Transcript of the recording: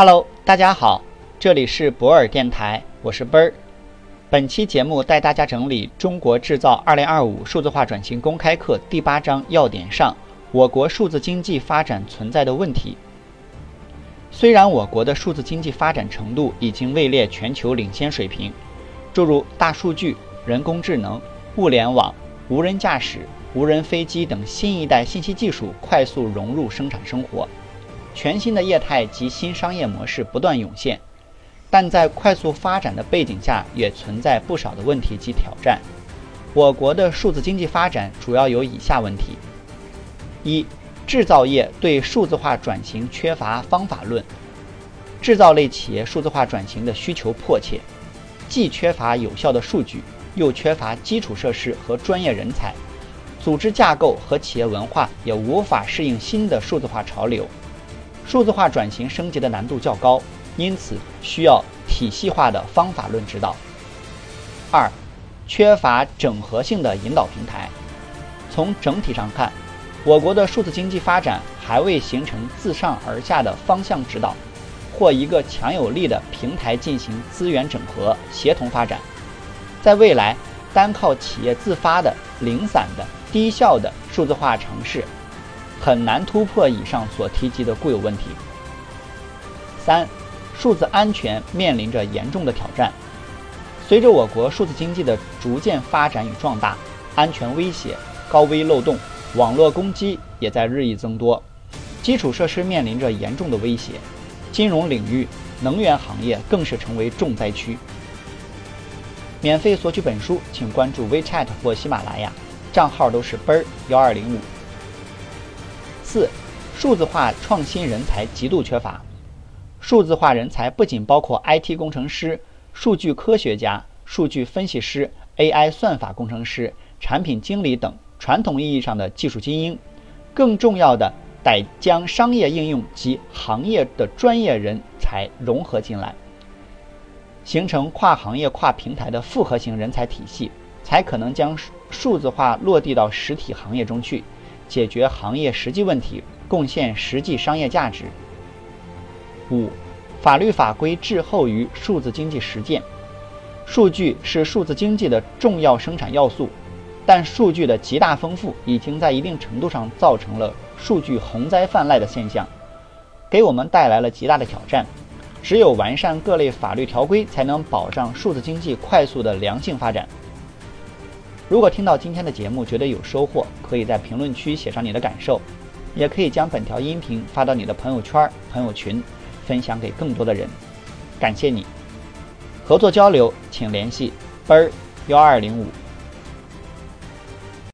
Hello，大家好，这里是博尔电台，我是奔儿。本期节目带大家整理《中国制造2025数字化转型公开课》第八章要点上我国数字经济发展存在的问题。虽然我国的数字经济发展程度已经位列全球领先水平，诸如大数据、人工智能、物联网、无人驾驶、无人飞机等新一代信息技术快速融入生产生活。全新的业态及新商业模式不断涌现，但在快速发展的背景下，也存在不少的问题及挑战。我国的数字经济发展主要有以下问题：一、制造业对数字化转型缺乏方法论，制造类企业数字化转型的需求迫切，既缺乏有效的数据，又缺乏基础设施和专业人才，组织架构和企业文化也无法适应新的数字化潮流。数字化转型升级的难度较高，因此需要体系化的方法论指导。二，缺乏整合性的引导平台。从整体上看，我国的数字经济发展还未形成自上而下的方向指导，或一个强有力的平台进行资源整合、协同发展。在未来，单靠企业自发的、零散的、低效的数字化城市。很难突破以上所提及的固有问题。三，数字安全面临着严重的挑战。随着我国数字经济的逐渐发展与壮大，安全威胁、高危漏洞、网络攻击也在日益增多，基础设施面临着严重的威胁，金融领域、能源行业更是成为重灾区。免费索取本书，请关注 WeChat 或喜马拉雅，账号都是奔儿幺二零五。四，数字化创新人才极度缺乏。数字化人才不仅包括 IT 工程师、数据科学家、数据分析师、AI 算法工程师、产品经理等传统意义上的技术精英，更重要的得将商业应用及行业的专业人才融合进来，形成跨行业、跨平台的复合型人才体系，才可能将数字化落地到实体行业中去。解决行业实际问题，贡献实际商业价值。五、法律法规滞后于数字经济实践。数据是数字经济的重要生产要素，但数据的极大丰富已经在一定程度上造成了数据洪灾泛滥的现象，给我们带来了极大的挑战。只有完善各类法律条规，才能保障数字经济快速的良性发展。如果听到今天的节目觉得有收获，可以在评论区写上你的感受，也可以将本条音频发到你的朋友圈、朋友群，分享给更多的人。感谢你！合作交流请联系奔儿幺二零五。